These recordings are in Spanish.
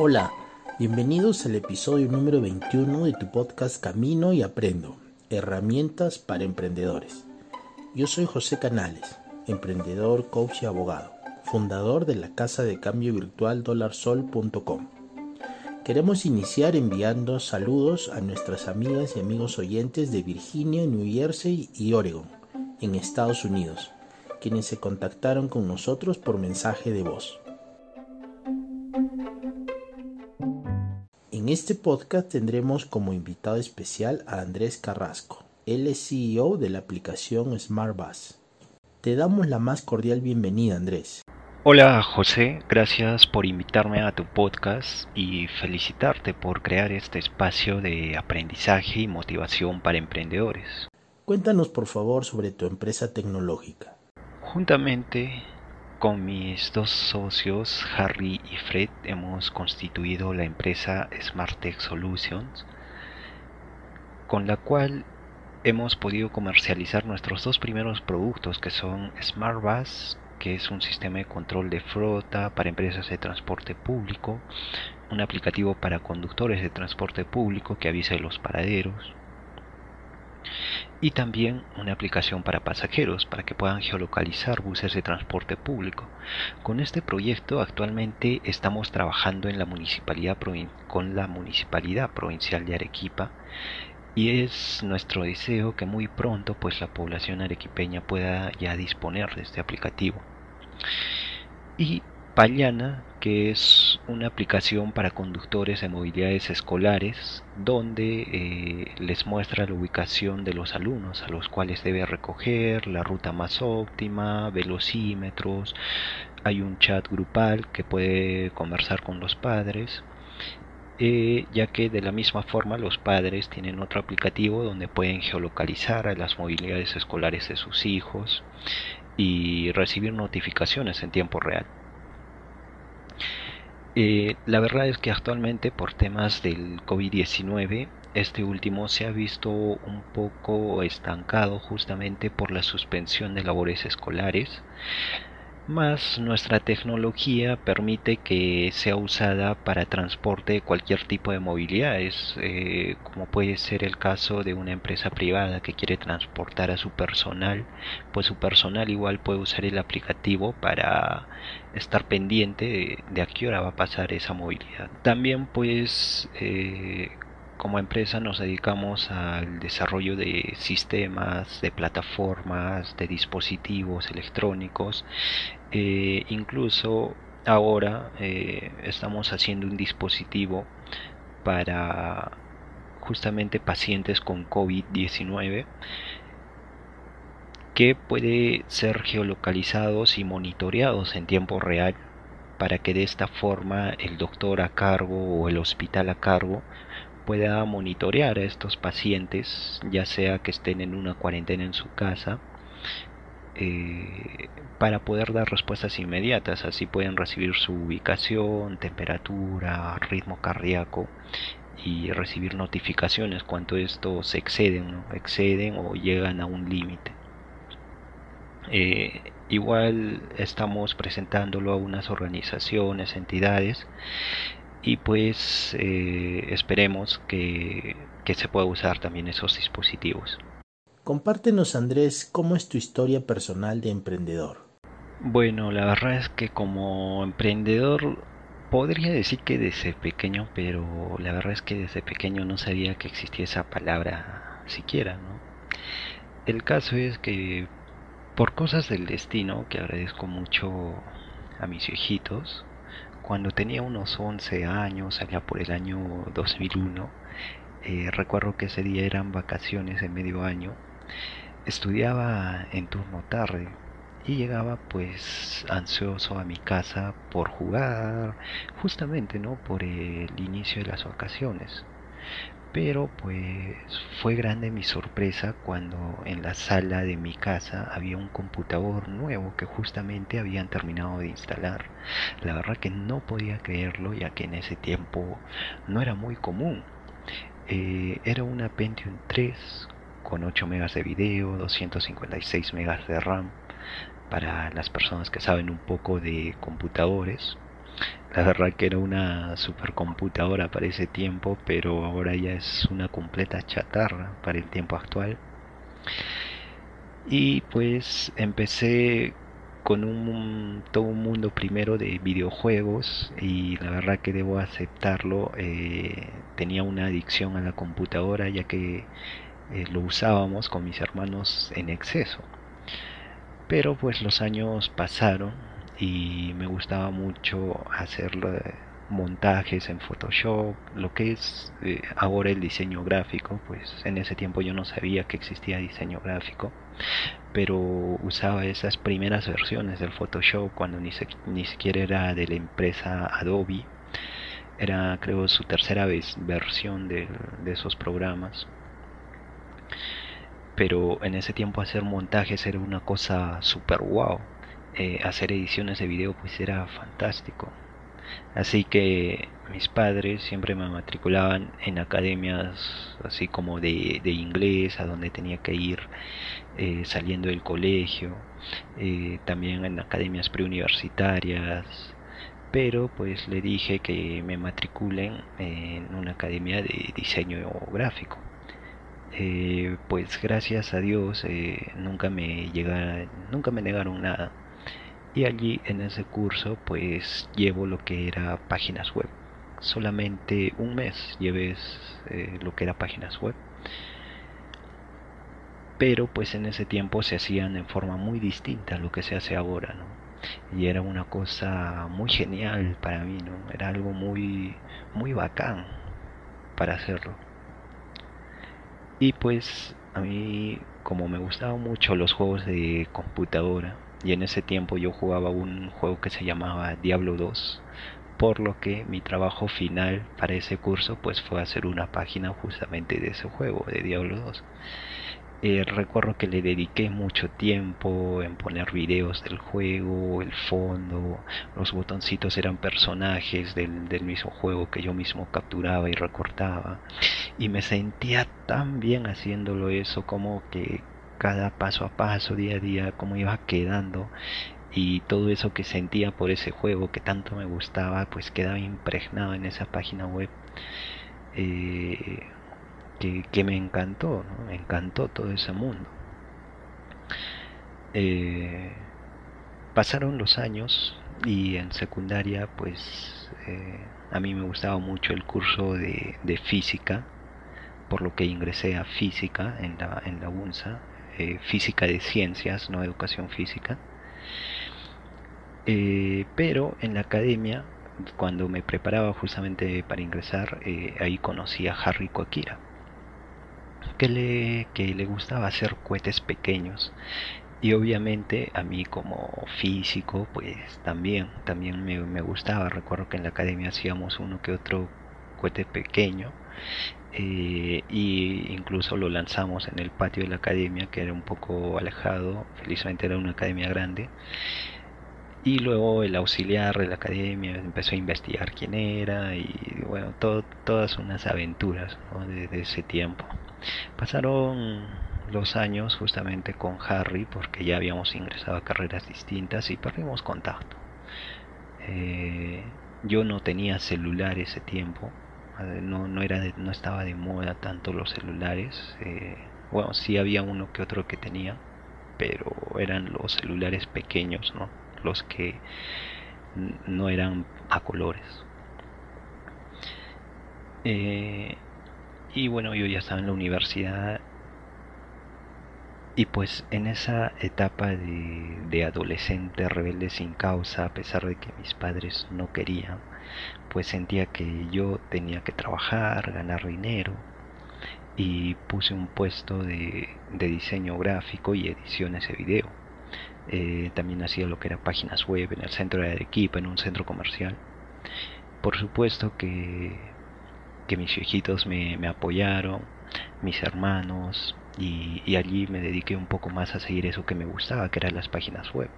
Hola, bienvenidos al episodio número 21 de tu podcast Camino y Aprendo, herramientas para emprendedores. Yo soy José Canales, emprendedor, coach y abogado, fundador de la casa de cambio virtual dolarsol.com. Queremos iniciar enviando saludos a nuestras amigas y amigos oyentes de Virginia, New Jersey y Oregon, en Estados Unidos, quienes se contactaron con nosotros por mensaje de voz. En este podcast tendremos como invitado especial a Andrés Carrasco. Él es CEO de la aplicación SmartBus. Te damos la más cordial bienvenida, Andrés. Hola José, gracias por invitarme a tu podcast y felicitarte por crear este espacio de aprendizaje y motivación para emprendedores. Cuéntanos por favor sobre tu empresa tecnológica. Juntamente con mis dos socios, Harry y Fred, hemos constituido la empresa Smart Tech Solutions, con la cual hemos podido comercializar nuestros dos primeros productos, que son Smart Bus, que es un sistema de control de flota para empresas de transporte público, un aplicativo para conductores de transporte público que avisa de los paraderos, y también una aplicación para pasajeros para que puedan geolocalizar buses de transporte público. Con este proyecto actualmente estamos trabajando en la municipalidad con la municipalidad provincial de Arequipa y es nuestro deseo que muy pronto pues la población arequipeña pueda ya disponer de este aplicativo. Y Payana, que es una aplicación para conductores de movilidades escolares, donde eh, les muestra la ubicación de los alumnos a los cuales debe recoger, la ruta más óptima, velocímetros, hay un chat grupal que puede conversar con los padres. Eh, ya que de la misma forma los padres tienen otro aplicativo donde pueden geolocalizar a las movilidades escolares de sus hijos y recibir notificaciones en tiempo real. Eh, la verdad es que actualmente por temas del COVID-19, este último se ha visto un poco estancado justamente por la suspensión de labores escolares más nuestra tecnología permite que sea usada para transporte de cualquier tipo de movilidades, eh, como puede ser el caso de una empresa privada que quiere transportar a su personal, pues su personal igual puede usar el aplicativo para estar pendiente de, a qué hora va a pasar esa movilidad. También pues eh, como empresa nos dedicamos al desarrollo de sistemas, de plataformas, de dispositivos electrónicos. Eh, incluso ahora eh, estamos haciendo un dispositivo para justamente pacientes con COVID-19 que puede ser geolocalizados y monitoreados en tiempo real para que de esta forma el doctor a cargo o el hospital a cargo pueda monitorear a estos pacientes, ya sea que estén en una cuarentena en su casa, eh, para poder dar respuestas inmediatas. Así pueden recibir su ubicación, temperatura, ritmo cardíaco y recibir notificaciones cuando estos exceden, exceden o llegan a un límite. Eh, igual estamos presentándolo a unas organizaciones, entidades y pues eh, esperemos que, que se pueda usar también esos dispositivos. Compártenos Andrés cómo es tu historia personal de emprendedor. Bueno, la verdad es que como emprendedor podría decir que desde pequeño, pero la verdad es que desde pequeño no sabía que existía esa palabra siquiera, ¿no? El caso es que por cosas del destino, que agradezco mucho a mis viejitos, cuando tenía unos 11 años, allá por el año 2001, eh, recuerdo que ese día eran vacaciones de medio año, estudiaba en turno tarde y llegaba pues ansioso a mi casa por jugar, justamente, ¿no? Por el inicio de las vacaciones. Pero pues fue grande mi sorpresa cuando en la sala de mi casa había un computador nuevo que justamente habían terminado de instalar. La verdad que no podía creerlo ya que en ese tiempo no era muy común. Eh, era una Pentium 3 con 8 megas de video, 256 megas de RAM para las personas que saben un poco de computadores La verdad que era una supercomputadora para ese tiempo, pero ahora ya es una completa chatarra para el tiempo actual. Y pues empecé con un, todo un mundo primero de videojuegos y la verdad que debo aceptarlo, eh, tenía una adicción a la computadora ya que eh, lo usábamos con mis hermanos en exceso. Pero pues los años pasaron y me gustaba mucho hacer montajes en Photoshop, lo que es eh, ahora el diseño gráfico, pues en ese tiempo yo no sabía que existía diseño gráfico, pero usaba esas primeras versiones del Photoshop cuando ni, siquiera era de la empresa Adobe, era creo su tercera vez, versión de, de esos programas. Pero en ese tiempo hacer montajes era una cosa super wow eh, hacer ediciones de video pues era fantástico. Así que mis padres siempre me matriculaban en academias así como de, inglés, a donde tenía que ir eh, saliendo del colegio, eh, también en academias preuniversitarias, pero pues le dije que me matriculen en una academia de diseño gráfico. pues gracias a Dios nunca me llega, nunca me negaron nada y allí en ese curso pues llevo lo que era páginas web. Solamente un mes llevé eh, lo que era páginas web. Pero pues en ese tiempo se hacían en forma muy distinta a lo que se hace ahora ¿no? y era una cosa muy genial para mí no era algo muy muy bacán para hacerlo. Y pues a mí como me gustaban mucho los juegos de computadora y en ese tiempo yo jugaba un juego que se llamaba Diablo 2 por lo que mi trabajo final para ese curso pues fue hacer una página justamente de ese juego de Diablo 2 eh, recuerdo que le dediqué mucho tiempo en poner videos del juego, el fondo, los botoncitos eran personajes del, del mismo juego que yo mismo capturaba y recortaba. Y me sentía tan bien haciéndolo eso como que cada paso a paso, día a día, cómo iba quedando y todo eso que sentía por ese juego que tanto me gustaba, pues quedaba impregnado en esa página web eh, que, me encantó, me encantó todo ese mundo. Eh, pasaron los años y en secundaria pues eh, a mí me gustaba mucho el curso de, de, física por lo que ingresé a física en la, en la UNSA eh, física de ciencias, no educación física. Eh, pero en la academia, cuando me preparaba justamente para ingresar, eh, ahí conocí a Harry Coakira, que le, que le gustaba hacer cohetes pequeños. Y obviamente a mí como físico, pues también, también me, me gustaba. Recuerdo que en la academia hacíamos uno que otro cohete pequeño eh, y incluso lo lanzamos en el patio de la academia que era un poco alejado felizmente era una academia grande. Y luego el auxiliar de la academia empezó a investigar quién era y bueno todas unas aventuras desde ese tiempo. Pasaron los años justamente con Harry porque ya habíamos ingresado a carreras distintas y perdimos contacto eh, yo no tenía celular ese tiempo no, no, era no estaba de moda tanto los celulares. Eh, bueno, sí había uno que otro que tenía, pero eran los celulares pequeños, ¿no? Los que no eran a colores. Eh, y bueno, yo ya estaba en la universidad y pues en esa etapa de, de adolescente rebelde sin causa, a pesar de que mis padres no querían, pues sentía que yo tenía que trabajar, ganar dinero y puse un puesto de, diseño gráfico y ediciones de video. Eh, también hacía lo que era páginas web en el centro de Arequipa, en un centro comercial. Por supuesto que, que mis viejitos me, me apoyaron, mis hermanos, y, allí me dediqué un poco más a seguir eso que me gustaba, que eran las páginas web.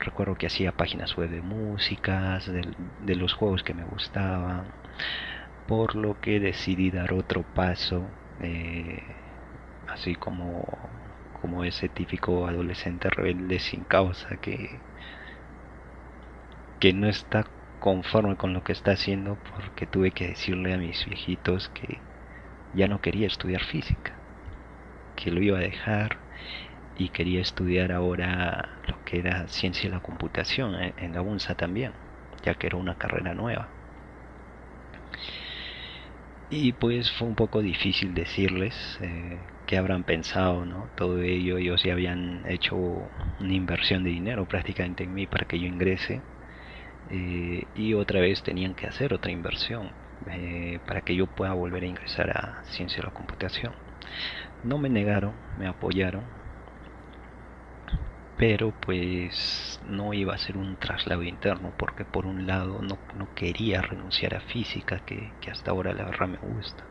Recuerdo que hacía páginas web de músicas, de, los juegos que me gustaban, por lo que decidí dar otro paso, eh, así como, como ese típico adolescente rebelde sin causa que, que no está conforme con lo que está haciendo porque tuve que decirle a mis viejitos que ya no quería estudiar física, que lo iba a dejar y quería estudiar ahora lo que era ciencia de la computación en la UNSA también, ya que era una carrera nueva. Y pues fue un poco difícil decirles eh, qué habrán pensado, ¿no? Todo ello, ellos ya habían hecho una inversión de dinero prácticamente en mí para que yo ingrese. Eh, y otra vez tenían que hacer otra inversión eh, para que yo pueda volver a ingresar a ciencia de la computación. No me negaron, me apoyaron, pero pues no iba a ser un traslado interno porque por un lado no, quería renunciar a física que, hasta ahora la verdad me gusta.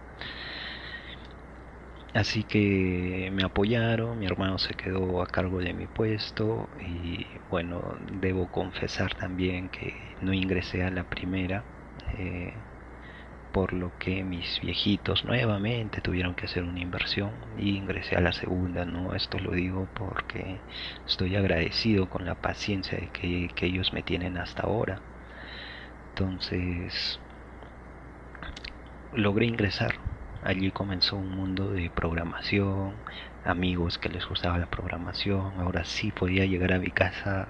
Así que me apoyaron mi hermano se quedó a cargo de mi puesto y bueno debo confesar también que no ingresé a la primera eh, por lo que mis viejitos nuevamente tuvieron que hacer una inversión y ingresé a la segunda, ¿no? Esto lo digo porque estoy agradecido con la paciencia que, que ellos me tienen hasta ahora. Entonces, logré ingresar. Allí comenzó un mundo de programación, amigos que les gustaba la programación. Ahora sí podía llegar a mi casa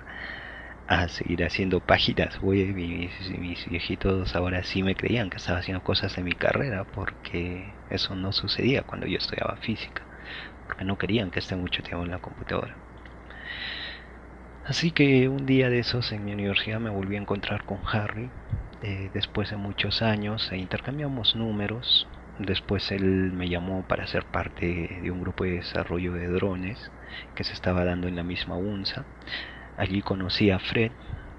a seguir haciendo páginas y mis, viejitos ahora sí me creían que estaba haciendo cosas en mi carrera porque eso no sucedía cuando yo estudiaba física. Porque no querían que esté mucho tiempo en la computadora. Así que un día de esos en mi universidad me volví a encontrar con Harry. Eh, después de muchos años e intercambiamos números. Después él me llamó para ser parte de un grupo de desarrollo de drones que se estaba dando en la misma UNSA Allí conocí a Fred,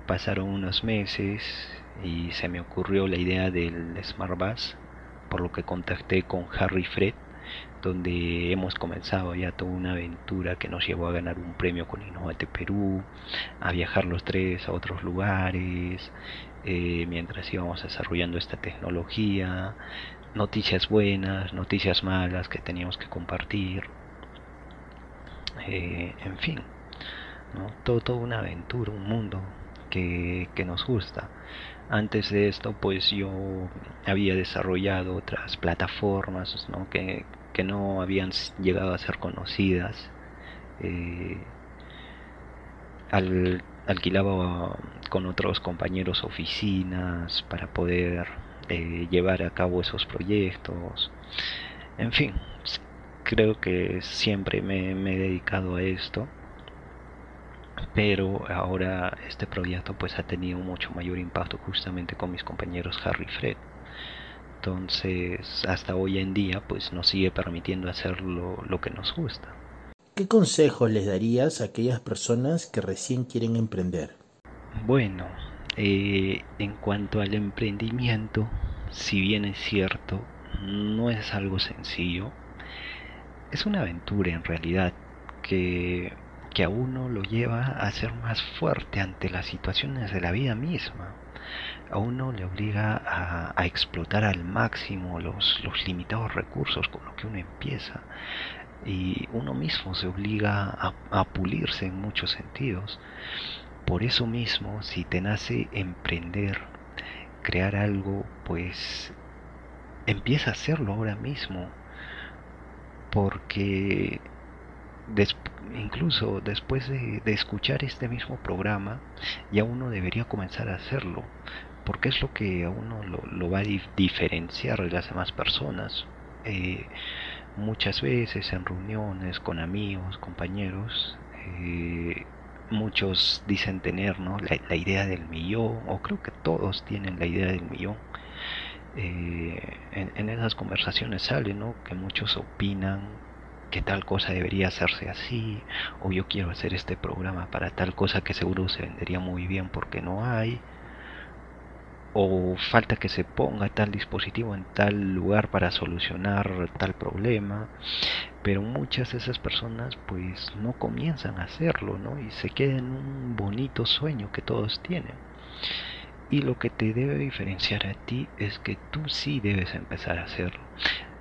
pasaron unos meses y se me ocurrió la idea del Smart Bus, por lo que contacté con Harry Fred, donde hemos comenzado ya toda una aventura que nos llevó a ganar un premio con Innovate Perú, a viajar los tres a otros lugares, eh, mientras íbamos desarrollando esta tecnología, noticias buenas, noticias malas que teníamos que compartir, eh, en fin todo, toda una aventura, un mundo que, nos gusta. Antes de esto, pues yo había desarrollado otras plataformas Que, no habían llegado a ser conocidas. Eh, alquilaba con otros compañeros oficinas para poder eh, llevar a cabo esos proyectos. En fin, creo que siempre me he dedicado a esto pero ahora este proyecto pues ha tenido mucho mayor impacto justamente con mis compañeros Harry y Fred entonces hasta hoy en día pues nos sigue permitiendo hacer lo, que nos gusta ¿Qué consejos les darías a aquellas personas que recién quieren emprender? Bueno, eh, en cuanto al emprendimiento, si bien es cierto, no es algo sencillo, es una aventura en realidad que que a uno lo lleva a ser más fuerte ante las situaciones de la vida misma. A uno le obliga a, explotar al máximo los, los limitados recursos con los que uno empieza. Y uno mismo se obliga a, a pulirse en muchos sentidos. Por eso mismo, si te nace emprender, crear algo, pues empieza a hacerlo ahora mismo. Porque incluso después de, escuchar este mismo programa, ya uno debería comenzar a hacerlo, porque es lo que a uno lo, va a diferenciar de las demás personas. Eh, muchas veces en reuniones con amigos, compañeros, eh, muchos dicen tener la, idea del millón, o creo que todos tienen la idea del millón. Eh, en, en, esas conversaciones sale ¿no? que muchos opinan que tal cosa debería hacerse así, o yo quiero hacer este programa para tal cosa que seguro se vendería muy bien porque no hay, o falta que se ponga tal dispositivo en tal lugar para solucionar tal problema, pero muchas de esas personas pues no comienzan a hacerlo, ¿no? Y se quedan en un bonito sueño que todos tienen. Y lo que te debe diferenciar a ti es que tú sí debes empezar a hacerlo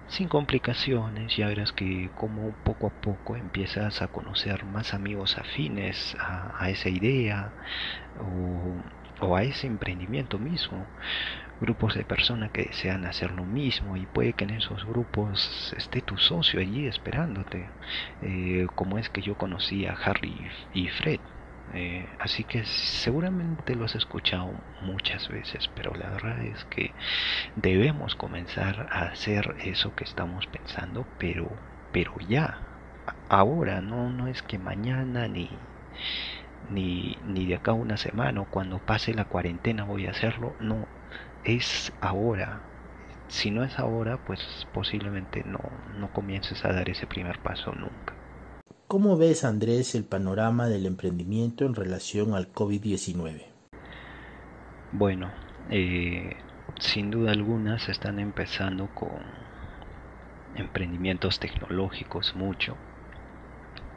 sin complicaciones, ya verás que como poco a poco empiezas a conocer más amigos afines a, esa idea o, a ese emprendimiento mismo. Grupos de personas que desean hacer lo mismo y puede que en esos grupos esté tu socio allí esperándote eh, como es que yo conocí a Harry y Fred eh, así que seguramente lo has escuchado muchas veces pero la verdad es que debemos comenzar a hacer eso que estamos pensando pero pero ya ahora no no es que mañana ni ni, ni de acá una semana o cuando pase la cuarentena voy a hacerlo no es ahora. Si no es ahora, pues posiblemente no, no comiences a dar ese primer paso nunca. ¿Cómo ves, Andrés, el panorama del emprendimiento en relación al COVID-19? Bueno, eh, sin duda alguna se están empezando con emprendimientos tecnológicos mucho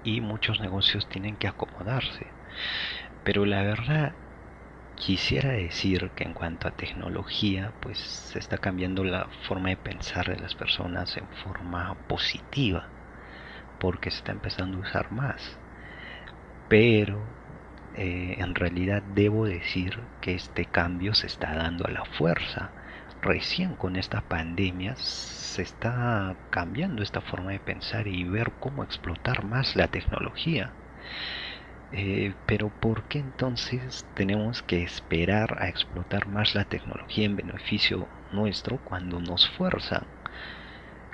y muchos negocios tienen que acomodarse. Pero la verdad Quisiera decir que en cuanto a tecnología, pues se está cambiando la forma de pensar de las personas en forma positiva, porque se está empezando a usar más. Pero eh, en realidad debo decir que este cambio se está dando a la fuerza. Recién con esta pandemia se está cambiando esta forma de pensar y ver cómo explotar más la tecnología. Eh, pero ¿por qué entonces tenemos que esperar a explotar más la tecnología en beneficio nuestro cuando nos fuerzan?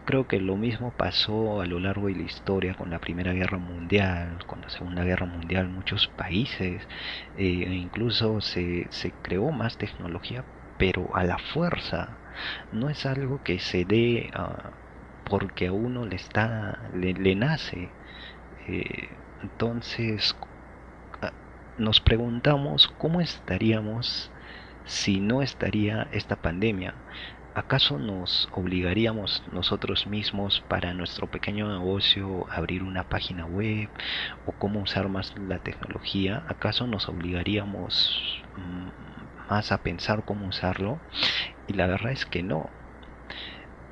Creo que lo mismo pasó a lo largo de la historia con la Primera Guerra Mundial, con la Segunda Guerra Mundial, muchos países, eh, e incluso se, se, creó más tecnología, pero a la fuerza. No es algo que se dé uh, porque a uno le, está, le, nace. Eh, entonces, nos preguntamos cómo estaríamos si no estaría esta pandemia. ¿Acaso nos obligaríamos nosotros mismos para nuestro pequeño negocio a abrir una página web o cómo usar más la tecnología? ¿Acaso nos obligaríamos mm, más a pensar cómo usarlo? Y la verdad es que no.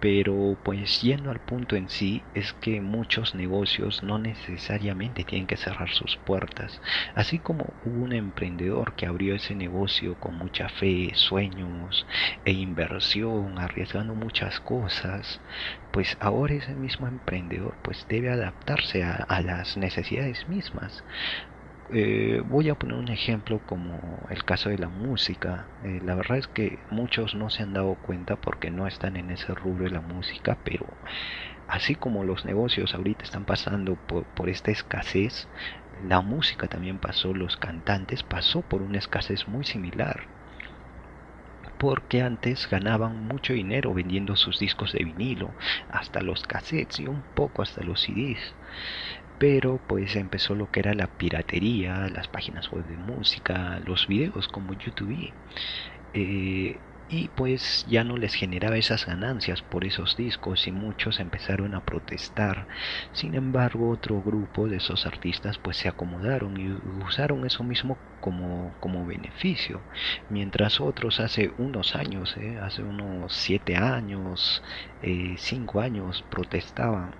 Pero pues yendo al punto en sí es que muchos negocios no necesariamente tienen que cerrar sus puertas. Así como hubo un emprendedor que abrió ese negocio con mucha fe, sueños e inversión, arriesgando muchas cosas, pues ahora ese mismo emprendedor pues debe adaptarse a, a las necesidades mismas. Eh, voy a poner un ejemplo como el caso de la música. Eh, la verdad es que muchos no se han dado cuenta porque no están en ese rubro de la música, pero así como los negocios ahorita están pasando por, por esta escasez, la música también pasó, los cantantes pasó por una escasez muy similar. Porque antes ganaban mucho dinero vendiendo sus discos de vinilo, hasta los cassettes y un poco hasta los CDs pero pues empezó lo que era la piratería, las páginas web de música, los videos como YouTube. Eh, y pues ya no les generaba esas ganancias por esos discos y muchos empezaron a protestar. Sin embargo, otro grupo de esos artistas pues se acomodaron y usaron eso mismo como, como beneficio, mientras otros hace unos años, eh, hace unos siete años, eh, cinco años protestaban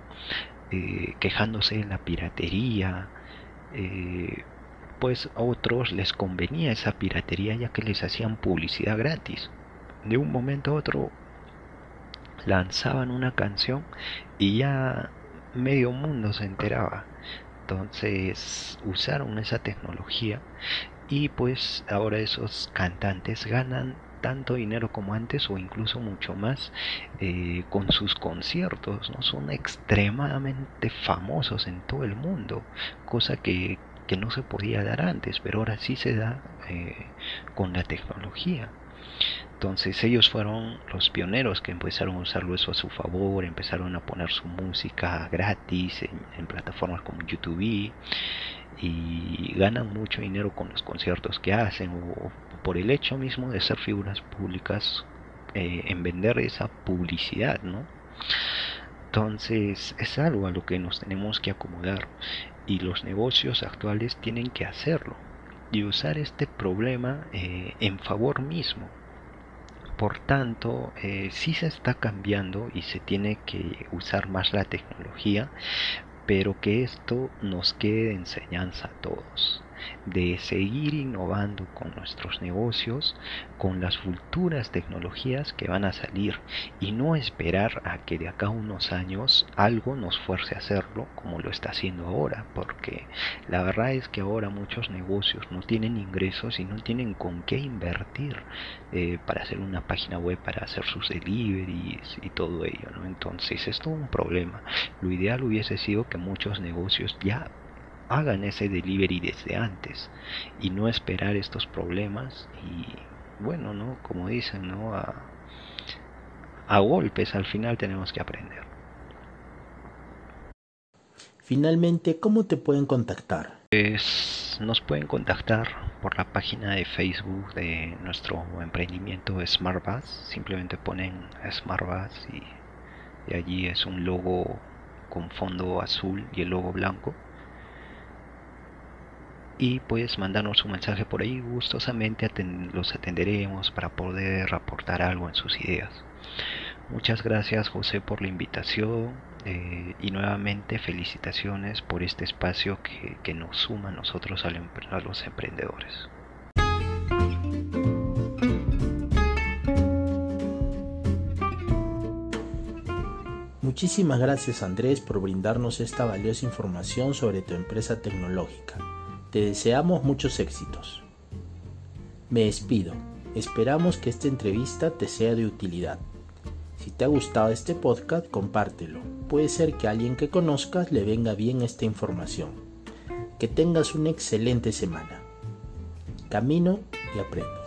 eh, quejándose de la piratería, eh, pues a otros les convenía esa piratería ya que les hacían publicidad gratis. De un momento a otro lanzaban una canción y ya medio mundo se enteraba. Entonces usaron esa tecnología y pues ahora esos cantantes ganan tanto dinero como antes o incluso mucho más eh, con sus conciertos, ¿no? Son extremadamente famosos en todo el mundo, cosa que, que no se podía dar antes, pero ahora sí se da eh, con la tecnología. Entonces ellos fueron los pioneros que empezaron a usarlo eso a su favor, empezaron a poner su música gratis en, en plataformas como YouTube y ganan mucho dinero con los conciertos que hacen o por el hecho mismo de ser figuras públicas eh, en vender esa publicidad, ¿no? Entonces es algo a lo que nos tenemos que acomodar y los negocios actuales tienen que hacerlo y usar este problema eh, en favor mismo. Por tanto, eh, sí se está cambiando y se tiene que usar más la tecnología, pero que esto nos quede de enseñanza a todos. De seguir innovando con nuestros negocios, con las futuras tecnologías que van a salir y no esperar a que de acá a unos años algo nos fuerce a hacerlo como lo está haciendo ahora, porque la verdad es que ahora muchos negocios no tienen ingresos y no tienen con qué invertir eh, para hacer una página web, para hacer sus deliveries y todo ello, ¿no? Entonces es un problema. Lo ideal hubiese sido que muchos negocios ya hagan ese delivery desde antes y no esperar estos problemas y bueno, ¿no? Como dicen, ¿no? A, a golpes al final tenemos que aprender. Finalmente, ¿cómo te pueden contactar? Pues nos pueden contactar por la página de Facebook de nuestro emprendimiento SmartBus. Simplemente ponen SmartBus y, y allí es un logo con fondo azul y el logo blanco y puedes mandarnos un mensaje por ahí gustosamente los atenderemos para poder aportar algo en sus ideas muchas gracias José por la invitación eh, y nuevamente felicitaciones por este espacio que, nos suma a nosotros a los emprendedores Muchísimas gracias Andrés por brindarnos esta valiosa información sobre tu empresa tecnológica. Te deseamos muchos éxitos. Me despido. Esperamos que esta entrevista te sea de utilidad. Si te ha gustado este podcast, compártelo. Puede ser que a alguien que conozcas le venga bien esta información. Que tengas una excelente semana. Camino y aprendo.